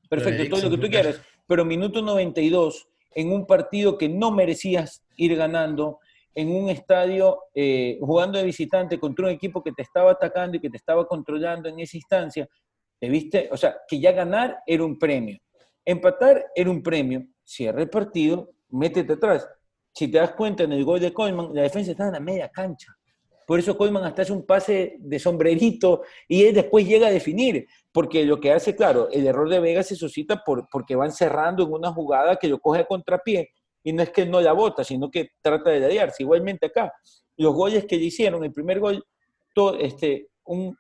Perfecto, todo lo que tú quieras, pero minuto 92, en un partido que no merecías ir ganando, en un estadio eh, jugando de visitante contra un equipo que te estaba atacando y que te estaba controlando en esa instancia, te viste, o sea, que ya ganar era un premio. Empatar era un premio, cierra el partido, métete atrás. Si te das cuenta en el gol de Coleman, la defensa estaba en la media cancha. Por eso Coleman hasta hace un pase de sombrerito y él después llega a definir. Porque lo que hace, claro, el error de Vega se suscita por, porque van cerrando en una jugada que lo coge a contrapié y no es que no la bota, sino que trata de ladearse. Igualmente acá, los goles que le hicieron, el primer gol, todo, este, un,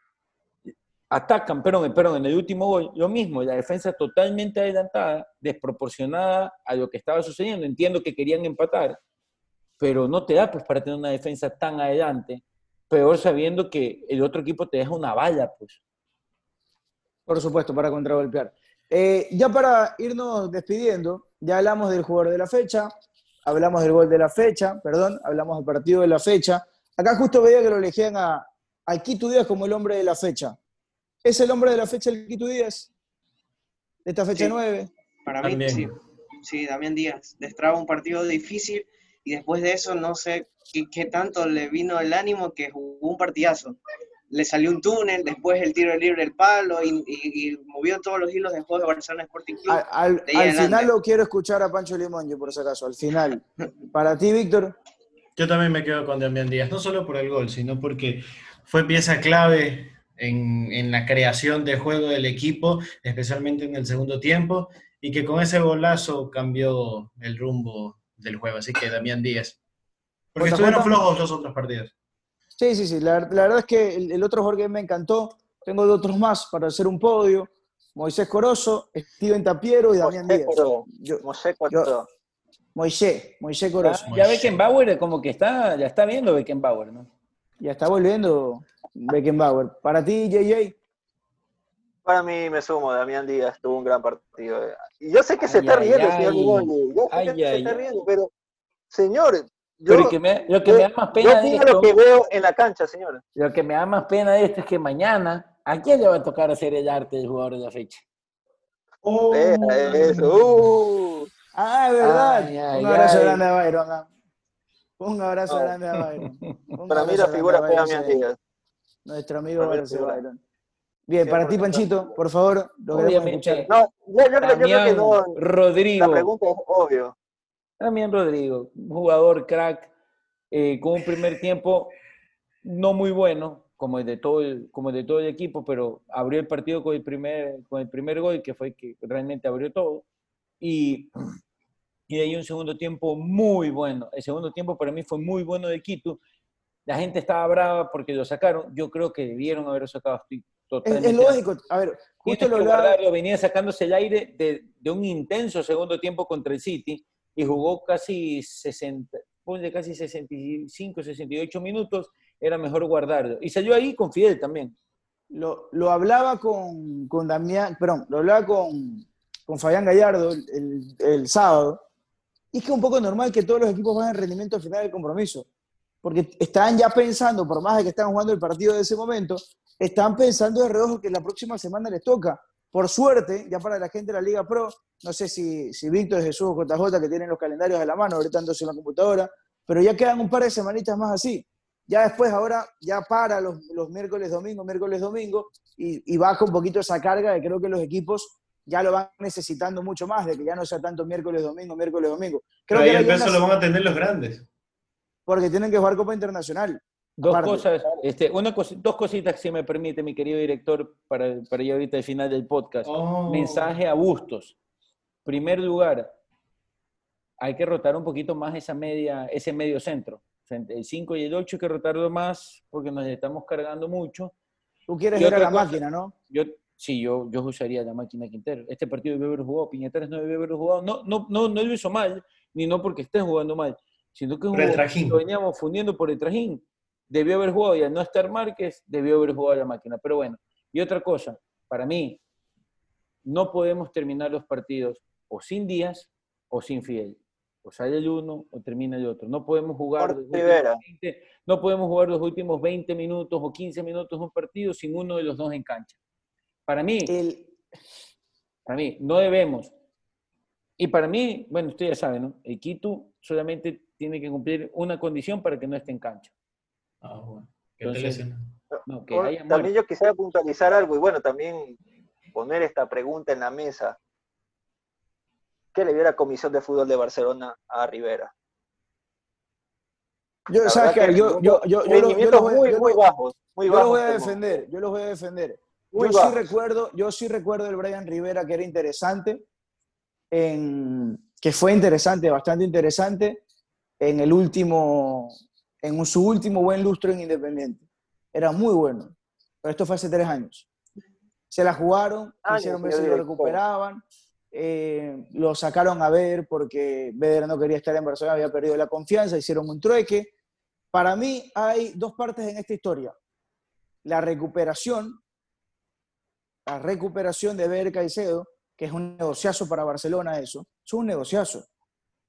atacan, perdón, perdón, en el último gol, lo mismo, la defensa totalmente adelantada, desproporcionada a lo que estaba sucediendo. Entiendo que querían empatar, pero no te da pues para tener una defensa tan adelante, peor sabiendo que el otro equipo te deja una valla, pues. Por supuesto, para contragolpear. Eh, ya para irnos despidiendo, ya hablamos del jugador de la fecha, hablamos del gol de la fecha, perdón, hablamos del partido de la fecha. Acá justo veía que lo elegían a, a Quito Díaz como el hombre de la fecha. ¿Es el hombre de la fecha el Quito Díaz? De esta fecha Sí. 9. Para mí, También. sí. Sí, Damián Díaz. Destraba un partido difícil y después de eso no sé qué, qué tanto le vino el ánimo que jugó un partidazo. Le salió un túnel, después el tiro libre del palo y, y- y movió todos los hilos de juego de Barcelona Sporting Club. Al, final lo quiero escuchar a Pancho Limón, yo por si acaso, al final. Para ti, Víctor. Yo también me quedo con Damián Díaz, no solo por el gol, sino porque fue pieza clave en, en la creación de juego del equipo, especialmente en el segundo tiempo, y que con ese golazo cambió el rumbo del juego. Así que Damián Díaz. Porque estuvieron flojos los otros partidos. Sí, sí, sí. La, la verdad es que el, el otro que me encantó, tengo de otros más para hacer un podio. Moisés Corozo, Steven Tapiero y Damián Díaz. Coro, Yo- Mosé yo- Coro. Moisés, Moisés Corozo. Ya Beckenbauer como que está, ya está viendo Beckenbauer, ¿no? Ya está volviendo Beckenbauer. Para ti, JJ. Para mí me sumo, Damián Díaz tuvo un gran partido. Y yo sé que se Ay, está ay, riendo, ay. señor Yo sé Ay, que se ay, está riendo, pero, señor, yo, Pero que me- lo que me da más yo pena de esto, lo que veo en la cancha, señor. lo que me da más pena de esto es que mañana, ¿a quién le va a tocar hacer el arte del jugador de la fecha? Vea eso. Uh. Ah, es verdad. Ay, ay, un abrazo ay. grande a Byron. ah. Un abrazo No. grande a Byron. Un Para mí la figura fue Damián. Díaz. Nuestro amigo Byron. Bien, para ti, 100% Panchito, por favor, lo queremos Obviamente. escuchar. No, yo, yo creo, yo creo que Damián no. Rodrigo. La pregunta es obvio. También Rodrigo, jugador crack, eh, con un primer tiempo no muy bueno, como el de todo el, como el de todo el equipo, pero abrió el partido con el primer, con el primer gol, que fue el que realmente abrió todo. Y, y de ahí un segundo tiempo muy bueno. El segundo tiempo para mí fue muy bueno de Quito. La gente estaba brava porque lo sacaron. Yo creo que debieron haber sacado. Estoy Es, totalmente es lógico. A ver, justo lo guardarlo, venía sacándose el aire de, de un intenso segundo tiempo contra el City y jugó casi 60, ponle casi 65, 68 minutos, era mejor guardarlo. Y salió ahí con Fidel también. Lo, lo hablaba con, con Damián, perdón, lo hablaba con, con Fabián Gallardo el, el- el sábado. Y es que es un poco normal que todos los equipos vayan en rendimiento al final del compromiso. Porque están ya pensando, por más de que están jugando el partido de ese momento, están pensando de reojo que la próxima semana les toca. Por suerte, ya para la gente de la Liga Pro, no sé si, si Víctor, Jesús o JJ, que tienen los calendarios a la mano, ahorita andándose en la computadora, pero ya quedan un par de semanitas más así. Ya después, ahora, ya para los, los miércoles, domingo, miércoles, domingo, y, y baja un poquito esa carga de creo que los equipos ya lo van necesitando mucho más, de que ya no sea tanto miércoles, domingo, miércoles, domingo. Creo Pero ahí que el peso una- lo van a tener los grandes. Porque tienen que jugar Copa Internacional. Dos Aparte. cosas, este, una dos cositas, si me permite, mi querido director, para, para ir ahorita al final del podcast. Oh. Mensaje a Bustos. Primer lugar, hay que rotar un poquito más esa media, ese medio centro. El 5 y el 8 hay que rotarlo más porque nos estamos cargando mucho. Tú quieres Y ver a la cosa- máquina, ¿no? Yo, sí, yo, yo usaría la máquina Quintero. Este partido debió haber jugado, Piñatares no debió haber jugado. No, no, no, no lo hizo mal, ni no porque esté jugando mal, sino que lo veníamos fundiendo por el trajín. Debió haber jugado y al no estar Márquez, debió haber jugado la máquina. Pero bueno, y otra cosa, para mí, no podemos terminar los partidos o sin Díaz o sin Fidel. O sale el uno o termina el otro. No podemos jugar los últimos Rivera. 20 no podemos jugar los últimos 20 minutos o 15 minutos de un partido sin uno de los dos en cancha. Para mí, El, para mí, no debemos. Y para mí, bueno, usted ya sabe, ¿no? El Quito solamente tiene que cumplir una condición para que no esté en cancha. Ah, bueno. ¿Qué te Entonces? No, que Bueno, haya también muerto. yo quisiera puntualizar algo y bueno, también poner esta pregunta en la mesa. ¿Qué le dio la Comisión de Fútbol de Barcelona a Rivera? yo, ¿sabes qué? que Yo, yo, yo, yo, los voy, muy, yo muy bajos, muy yo bajos. voy a defender, yo los voy a defender. Muy yo sí recuerdo, yo sí recuerdo el Brian Rivera que era interesante, en, que fue interesante, bastante interesante, en el último, en su último buen lustro en Independiente. Era muy bueno, pero esto fue hace tres años. Se la jugaron, Años, hicieron ver si lo recuperaban, eh, lo sacaron a ver porque Beder no quería estar en Barcelona, había perdido la confianza, hicieron un trueque. Para mí hay dos partes en esta historia. La recuperación, la recuperación de Beder Caicedo, que es un negociazo para Barcelona eso, es un negociazo.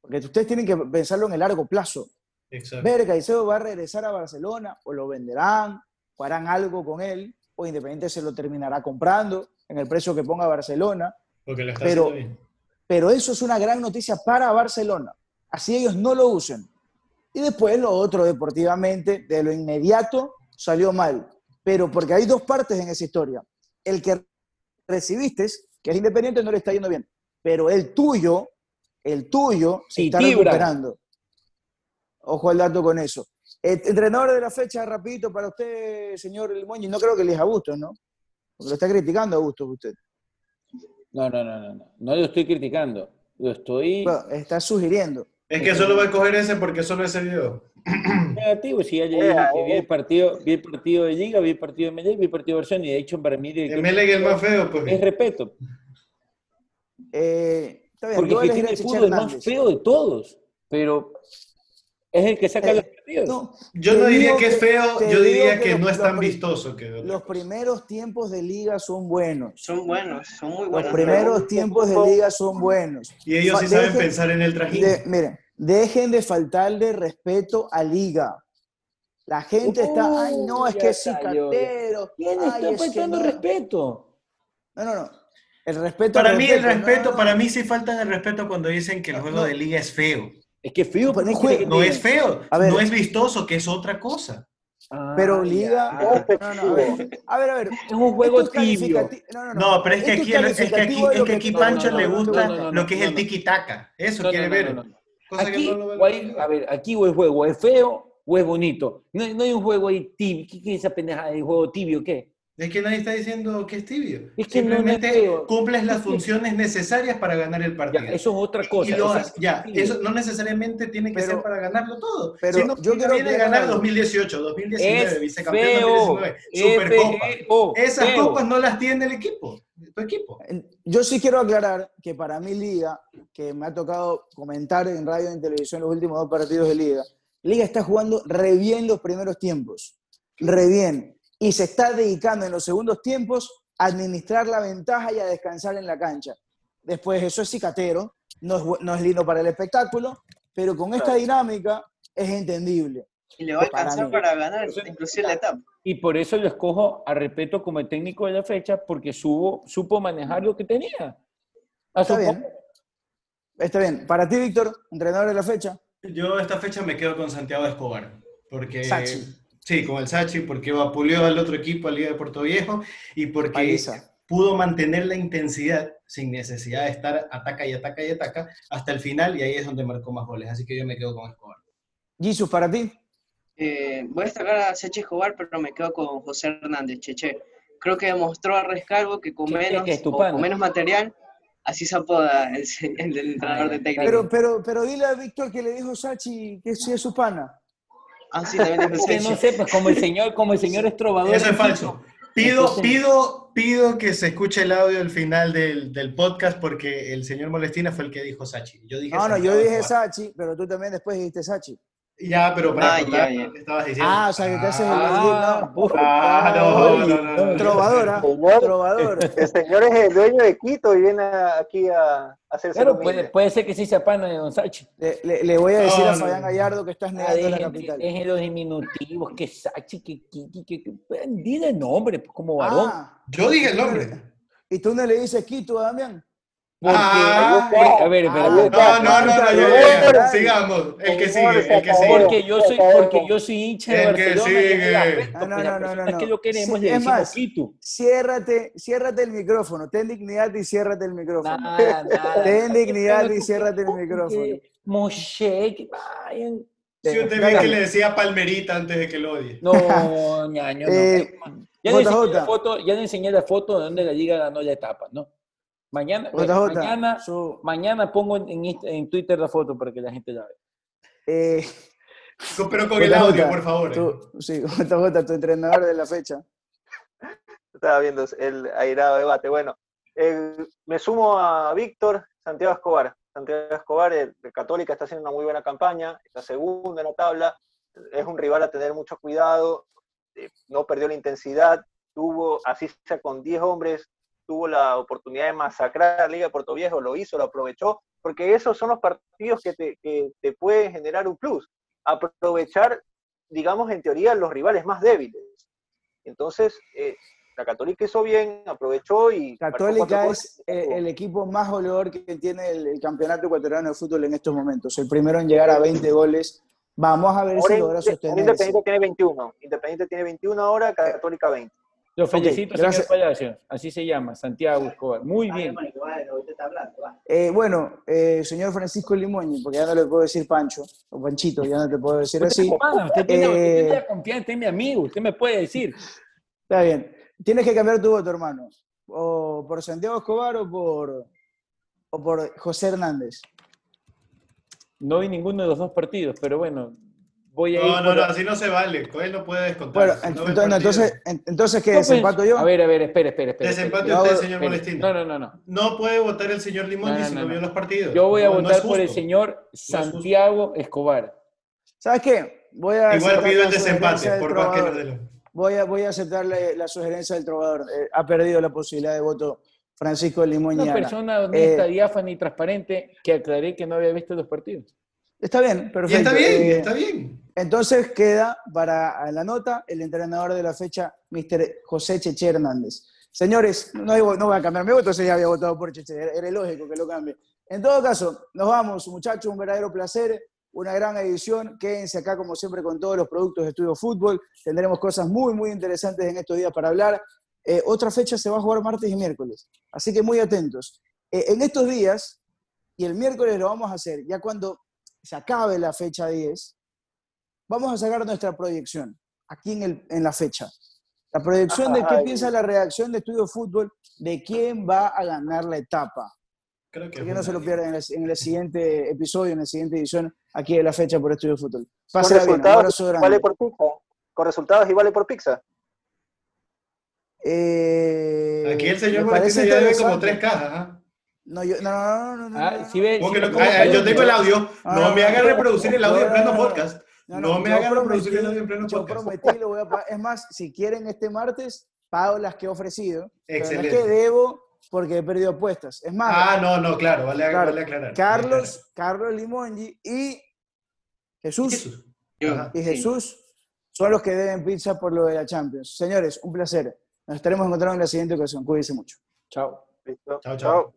Porque ustedes tienen que pensarlo en el largo plazo. Exacto. Ver Caicedo va a regresar a Barcelona, o lo venderán, o harán algo con él, o Independiente se lo terminará comprando en el precio que ponga Barcelona. Porque lo está pero- bien. Pero eso es una gran noticia para Barcelona. Así ellos no lo usen. Y después lo otro, deportivamente, de lo inmediato, salió mal. Pero porque hay dos partes en esa historia. El que recibiste, que es independiente, no le está yendo bien. Pero el tuyo, el tuyo, se Sí, está Tibra. recuperando. Ojo al dato con eso. El entrenador de la fecha, rapidito, para usted, señor Moñi, no creo que elija a Bustos, ¿no? Porque lo está criticando a Bustos usted. No, no, no, no, no. No lo estoy criticando. Lo estoy Bueno, está sugiriendo. Es que solo va a coger ese porque solo ese video. negativo. Si ya le Eh, dije que vi eh. el partido, vi el partido de Liga, vi el partido de Medellín, vi el partido de Barcelona y de hecho para mí Emelec es el más feo, es pues. respeto. Eh, bien, Porque yo el fútbol es más feo de todos, pero es el que saca Eh, los partidos. No, Yo no diría que es feo, yo diría que que los- no es los tan vistoso que los primeros tiempos de liga son buenos. Son buenos, son muy Los buenos. primeros pero- tiempos de liga son buenos. Y ellos sí saben pensar en el trajín. de- miren, dejen de faltarle respeto a liga. La gente está, ay, no, es que es cicatero. ¿Quién ay, está es que faltando no". respeto? No, no, no. El respeto Para mí el respeto, no, para mí sí faltan el respeto cuando dicen que el juego No. de liga es feo. Es que feo, No, pero ¿por qué no juega- que No es feo, A ver. no es vistoso, que es otra cosa. Ah, Pero ya. liga. No, no, a ver, a ver, a ver. Es un juego es tibio. No, no, no. No, pero es que aquí, es que aquí, es que aquí Pancho le gusta lo que es el tiki-taka. Eso No, quiere ver. Aquí, hay- a ver, aquí o el juego es feo o es bonito. No, hay- no hay un juego ahí tibio. ¿Qué, es esa pendejada de juego tibio? ¿Qué? Es que nadie está diciendo que es tibio. Es que no, no es Simplemente feo. cumples las funciones necesarias para ganar el Ya, partido. eso es otra cosa. y lo es ya, eso no necesariamente tiene que Pero- ser para ganarlo todo. pero sino yo quiero viene ganar algo. 2018, 2019, Es vicecampeón feo. 2019, Supercopa. F-E-O, Esas feo. copas no las tiene el equipo, tu equipo. Yo sí quiero aclarar que para mí Liga, que me ha tocado comentar en radio y en televisión los últimos dos partidos de Liga, Liga está jugando re bien los primeros tiempos, re bien, y se está dedicando en los segundos tiempos a administrar la ventaja y a descansar en la cancha. Después eso es cicatero, no es, bu- no es lindo para el espectáculo, pero con esta Claro. dinámica es entendible. Y le va a alcanzar para ganar, Eso- inclusive la etapa. Y por eso lo escojo a respeto como el técnico de la fecha, porque supo, supo manejar lo que tenía. A Está bien. Está bien. Para ti, Víctor, entrenador de la fecha, Yo esta fecha me quedo con Santiago Escobar, porque... Sachi. Sí, con el Sachi, porque vapuleó al otro equipo, al Liga de Puerto Viejo, y porque Paliza. pudo mantener la intensidad sin necesidad de estar ataca y ataca y ataca hasta el final, y ahí es donde marcó más goles. Así que yo me quedo con Escobar. Jesus, para ti. Eh, voy a destacar a Seche Escobar, pero me quedo con José Hernández, Cheche. Creo que demostró a Rescalvo que con menos, que con menos material, así se apoda el, el entrenador de técnico. Pero, pero, pero dile a Víctor que le dijo Sachi que sí es su pana. Ah, sí, también Que no Seche. sepas, como el señor, como el señor estrobador. Eso es falso. Pido, Entonces- pido, pido que se escuche el audio al final del, del podcast porque el señor Molestina fue el que dijo Sachi. Yo dije No, no, yo dije. Sachi, pero tú también después dijiste Sachi. Ya, pero para Ah, contar ya, ya. lo que estabas diciendo. Ah, o sea, que te haces el Ah, no. Ah, no, no, no, no. Trovadora, Señor, trovador. el señor es el dueño de Quito y viene aquí a, a hacerse Claro, puede, puede ser que sí se apana de Don Sachi. Le, le- le voy a decir No, a Fabián no. Gallardo que estás Ah, negando la dejen- capital. dejen los diminutivos, que Sachi, que Kiki, que, que, dile el nombre, pues, como varón. Ah, Yo dije el nombre. ¿y tú no le dices Quito a Damián? Porque, Ah, a ver, ah, espera, No, no, no, no, ya, ya. Sigamos. El que sigue, el que sigue. Porque yo soy, porque yo soy hincha de El que Barcelona. es el sigue. afecto, no, no, no, no, no. que lo queremos Sí, es más, Quito. Ciérrate, ciérrate el micrófono. Ten dignidad y ciérrate el micrófono. Nada, nada. Ten dignidad y ciérrate el micrófono. que Moshe, que vayan. Si usted ve que le decía palmerita antes de que lo odie. No, ñaño, no. Eh, ya, le enseñé JJ. la foto, ya le enseñé la foto de donde la liga ganó la etapa, ¿no? Mañana, JJ, mañana, su- mañana pongo en, en Twitter la foto para que la gente la vea. eh, Con- Pero con el audio, por favor. tú- sí, JJ, tu entrenador de la fecha. Estaba viendo el airado debate. Bueno, el- me sumo a Víctor Santiago Escobar. Santiago Escobar, el, el Católica, está haciendo una muy buena campaña, está segundo en la tabla, es un rival a tener mucho cuidado, eh, no perdió la intensidad, tuvo, así sea con 10 hombres, tuvo la oportunidad de masacrar a la Liga de Puerto Viejo, lo hizo, lo aprovechó, porque esos son los partidos que te, que te pueden generar un plus. Aprovechar, digamos, en teoría, los rivales más débiles. Entonces, eh, la Católica hizo bien, aprovechó y... Católica es eh, el equipo más goleador que tiene el, el campeonato ecuatoriano de fútbol en estos momentos. El primero en llegar a 20 goles. Vamos a ver Ahora si logra sostenerse. Independiente tiene 21. Independiente tiene 21 ahora, Católica 20. Lo felicito, gracias. señor Palacios. Así se llama, Santiago Escobar. Muy bien. Eh, bueno, eh, señor Francisco Limoñi, porque ya no le puedo decir Pancho o Panchito, ya no te puedo decir así. Usted tiene, Eh, usted tiene la confianza, usted es mi amigo, usted me puede decir. Está bien. Tienes que cambiar tu voto, hermano. O por Santiago Escobar o por, o por José Hernández. No vi ninguno de los dos partidos, pero bueno, voy a ir. No, no, por- no, así no se vale. Con él no puede descontar. Bueno, no entonces, entonces, en- entonces ¿qué? No, pues, ¿Desempato yo? A ver, a ver, espere, espere, espere. Desempate usted, señor espere. Molestino. No, no, no, no. No puede votar el señor Limón No, no, si no, no no. vio los partidos. Yo voy a No, no votar por el señor. Santiago Escobar. ¿Sabes qué? Voy a Igual pido el desempate, por más que no lo... Voy a, voy a aceptar la, la sugerencia del trovador. Eh, ha perdido la posibilidad de voto Francisco Limoñi. Una persona honesta, Eh, diáfana y transparente que aclaré que no había visto los partidos. Está bien, perfecto. está bien, Eh, está bien. Entonces queda para la nota el entrenador de la fecha, Mr. José Cheche Hernández. Señores, no, hay- no voy a cambiar mi voto, si ya había votado por Cheche, era, era lógico que lo cambie. En todo caso, nos vamos, muchachos, un verdadero placer, una gran edición. Quédense acá, como siempre, con todos los productos de Estudio Fútbol. Tendremos cosas muy, muy interesantes en estos días para hablar. Eh, otra fecha se va a jugar martes y miércoles, así que muy atentos. Eh, en estos días, y el miércoles lo vamos a hacer, ya cuando se acabe la fecha 10, vamos a sacar nuestra proyección aquí en, el, en la fecha. La proyección de qué piensa la redacción de Estudio Fútbol de quién va a ganar la etapa. Creo que que no se lo pierdan en el, en el siguiente episodio, en la siguiente edición aquí de la fecha por Estudio Fútbol. Bien, resultados abrazo y grande. vale por pizza. Con resultados y vale por pizza. Eh, Aquí el señor Molestino ya debe como tres cajas. ¿ah? No, yo, no, no, no, no, Ah, no, ve, ¿Cómo si que ve Ah, falló? yo tengo el audio. Ah, No me haga no, reproducir el audio en no, pleno no, no. podcast. No, me yo haga reproducir el audio en pleno Yo podcast. prometí, lo voy a pagar. Es más, si quieren este martes, pago las que he ofrecido. Pero no es Excelente. que debo porque he perdido apuestas. Es más, Ah, no, no, claro, vale, Claro. vale aclarar. vale Carlos, Carlos Limongi y Jesús, Ajá. y sí. Jesús son los que deben pizza por lo de la Champions. Señores, un placer. Nos estaremos encontrando en la siguiente ocasión. Cuídense mucho. Chao. Listo. Chao, chao.